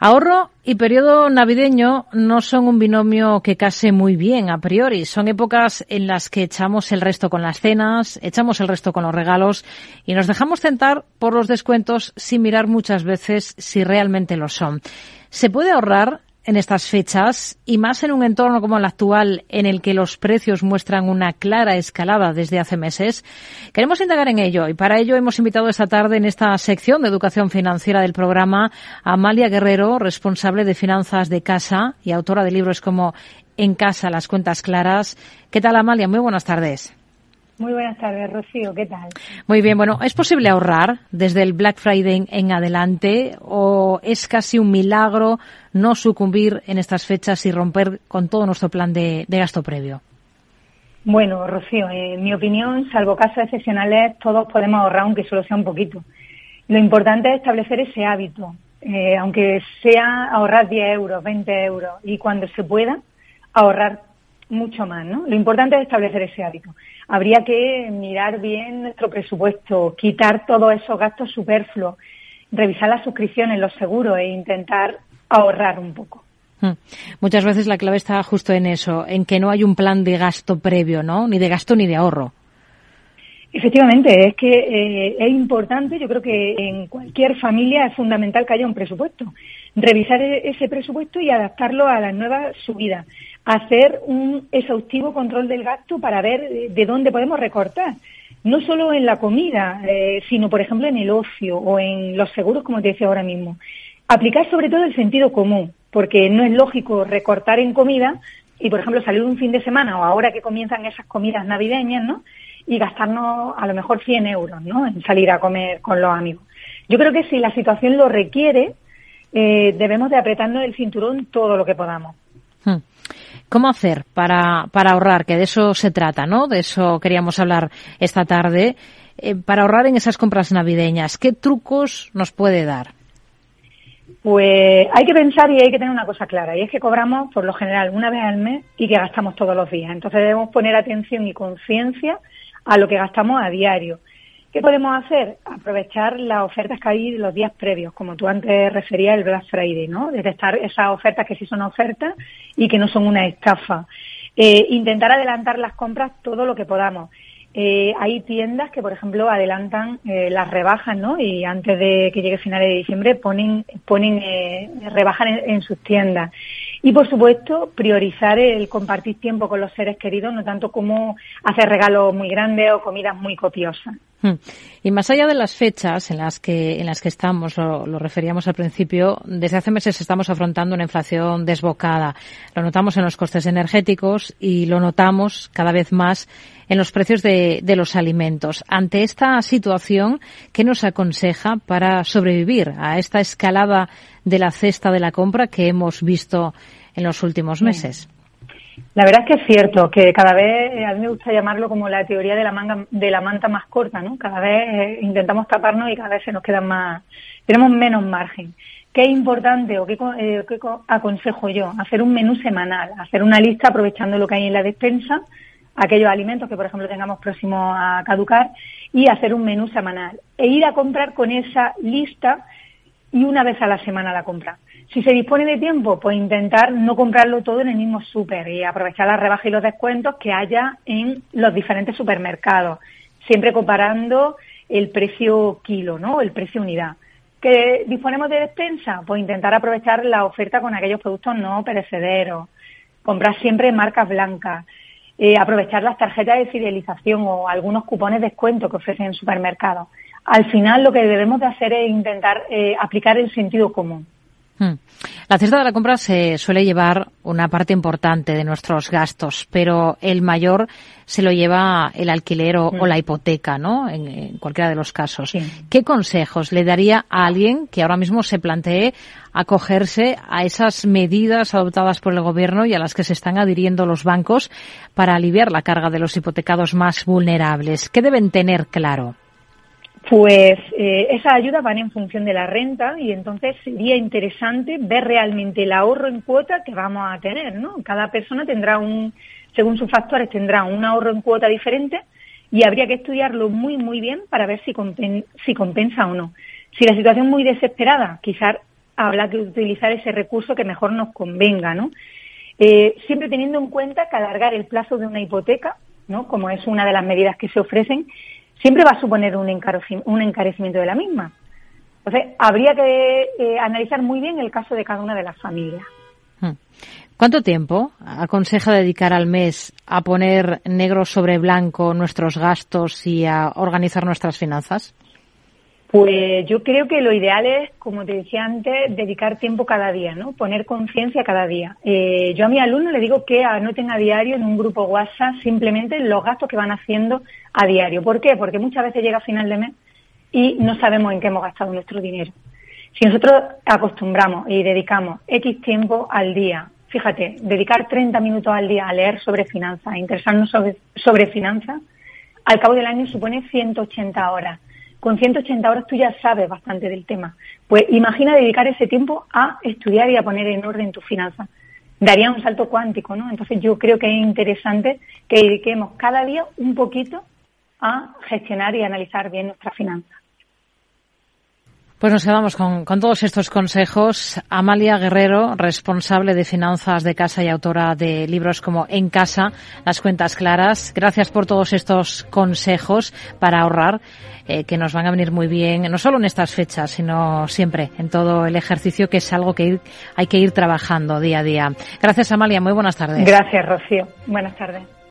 Ahorro y periodo navideño no son un binomio que case muy bien a priori. Son épocas en las que echamos el resto con las cenas, echamos el resto con los regalos y nos dejamos tentar por los descuentos sin mirar muchas veces si realmente lo son. ¿Se puede ahorrar en estas fechas y más en un entorno como el actual en el que los precios muestran una clara escalada desde hace meses? Queremos indagar en ello y para ello hemos invitado esta tarde en esta sección de educación financiera del programa a Amalia Guerrero, responsable de finanzas de casa y autora de libros como En casa, las cuentas claras. ¿Qué tal Amalia? Muy buenas tardes. Muy buenas tardes, Rocío. ¿Qué tal? Muy bien. Bueno, ¿es posible ahorrar desde el Black Friday en adelante o es casi un milagro no sucumbir en estas fechas y romper con todo nuestro plan de, gasto previo? Bueno, Rocío, en mi opinión, salvo casos excepcionales, todos podemos ahorrar aunque solo sea un poquito. Lo importante es establecer ese hábito, eh, aunque sea ahorrar 10 euros, 20 euros y cuando se pueda, ahorrar mucho más, ¿no? Lo importante es establecer ese hábito. Habría que mirar bien nuestro presupuesto, quitar todos esos gastos superfluos, revisar las suscripciones, los seguros e intentar ahorrar un poco. Hmm. Muchas veces la clave está justo en eso, en que no hay un plan de gasto previo, ¿no? Ni de gasto ni de ahorro. Efectivamente, es que eh, es importante, yo creo que en cualquier familia es fundamental que haya un presupuesto. Revisar e-, ese presupuesto y adaptarlo a las nuevas subidas hacer un exhaustivo control del gasto para ver de dónde podemos recortar. No solo en la comida, eh, sino, por ejemplo, en el ocio o en los seguros, como te decía ahora mismo. Aplicar sobre todo el sentido común, porque no es lógico recortar en comida y, por ejemplo, salir un fin de semana o ahora que comienzan esas comidas navideñas, ¿no? Y gastarnos a lo mejor 100 euros, ¿no? En salir a comer con los amigos. Yo creo que si la situación lo requiere, eh, debemos de apretarnos el cinturón todo lo que podamos. Hmm. ¿Cómo hacer para, para ahorrar? Que de eso se trata, ¿no? De eso queríamos hablar esta tarde. Eh, para ahorrar en esas compras navideñas, ¿qué trucos nos puede dar? Pues hay que pensar y hay que tener una cosa clara, y es que cobramos por lo general una vez al mes y que gastamos todos los días. Entonces debemos poner atención y conciencia a lo que gastamos a diario. ¿Qué podemos hacer? Aprovechar las ofertas que hay los días previos, como tú antes referías el Black Friday, ¿no? Detectar esas ofertas que sí son ofertas y que no son una estafa. Eh, intentar adelantar las compras todo lo que podamos. Eh, hay tiendas que, por ejemplo, adelantan eh, las rebajas, ¿no? Y antes de que llegue finales de diciembre ponen, ponen eh, rebajan en, sus tiendas. Y, por supuesto, priorizar el compartir tiempo con los seres queridos, no tanto como hacer regalos muy grandes o comidas muy copiosas. Hmm. Y más allá de las fechas en las que, en las que estamos, lo, referíamos al principio, desde hace meses estamos afrontando una inflación desbocada. Lo notamos en los costes energéticos y lo notamos cada vez más en los precios de, de los alimentos. Ante esta situación, ¿qué nos aconseja para sobrevivir a esta escalada de la cesta de la compra que hemos visto en los últimos meses? La verdad es que es cierto que cada vez, eh, a mí me gusta llamarlo como la teoría de la manga, de la manta más corta, ¿no? Cada vez eh, intentamos taparnos y cada vez se nos queda más, tenemos menos margen. ¿Qué es importante o qué, eh, qué aconsejo yo? Hacer un menú semanal, hacer una lista aprovechando lo que hay en la despensa, aquellos alimentos que, por ejemplo, tengamos próximos a caducar y hacer un menú semanal. E ir a comprar con esa lista y una vez a la semana la compra. Si se dispone de tiempo, pues intentar no comprarlo todo en el mismo súper y aprovechar las rebajas y los descuentos que haya en los diferentes supermercados, siempre comparando el precio kilo, ¿no? El precio unidad. ¿Que disponemos de despensa? Pues intentar aprovechar la oferta con aquellos productos no perecederos. Comprar siempre marcas blancas. Eh, aprovechar las tarjetas de fidelización o algunos cupones de descuento que ofrecen supermercados. Al final lo que debemos de hacer es intentar eh, aplicar el sentido común. Hmm. La cesta de la compra se suele llevar una parte importante de nuestros gastos, pero el mayor se lo lleva el alquiler o, la hmm. hipoteca, ¿no? En, cualquiera de los casos. ¿Qué consejos le daría a alguien que ahora mismo se plantee acogerse a esas medidas adoptadas por el gobierno y a las que se están adhiriendo los bancos para aliviar la carga de los hipotecados más vulnerables? ¿Qué deben tener claro? Pues eh, esas ayudas van en función de la renta y entonces sería interesante ver realmente el ahorro en cuota que vamos a tener, ¿no? Cada persona tendrá un, según sus factores, tendrá un ahorro en cuota diferente y habría que estudiarlo muy, muy bien para ver si, si compensa o no. Si la situación es muy desesperada, quizás habrá que utilizar ese recurso que mejor nos convenga, ¿no? Eh, siempre teniendo en cuenta que alargar el plazo de una hipoteca, ¿no? Como es una de las medidas que se ofrecen, siempre va a suponer un, encarecimiento de la misma. Entonces, habría que eh, analizar muy bien el caso de cada una de las familias. Hmm. ¿Cuánto tiempo aconseja dedicar al mes a poner negro sobre blanco nuestros gastos y a organizar nuestras finanzas? Pues yo creo que lo ideal es, como te decía antes, dedicar tiempo cada día, ¿no? Poner conciencia cada día. Eh, yo a mi alumno le digo que anoten a diario en un grupo WhatsApp simplemente los gastos que van haciendo a diario. ¿Por qué? Porque muchas veces llega final de mes y no sabemos en qué hemos gastado nuestro dinero. Si nosotros acostumbramos y dedicamos X tiempo al día, fíjate, dedicar 30 minutos al día a leer sobre finanzas, a interesarnos sobre, sobre finanzas, al cabo del año supone 180 horas con 180 horas tú ya sabes bastante del tema. Pues imagina dedicar ese tiempo a estudiar y a poner en orden tus finanzas. Daría un salto cuántico, ¿no? Entonces yo creo que es interesante que dediquemos cada día un poquito a gestionar y analizar bien nuestras finanzas. Pues nos quedamos con, todos estos consejos. Amalia Guerrero, responsable de finanzas de casa y autora de libros como En casa, las cuentas claras. Gracias por todos estos consejos para ahorrar, eh, que nos van a venir muy bien, no solo en estas fechas, sino siempre en todo el ejercicio, que es algo que hay que ir trabajando día a día. Gracias, Amalia. Muy buenas tardes. Gracias, Rocío. Buenas tardes.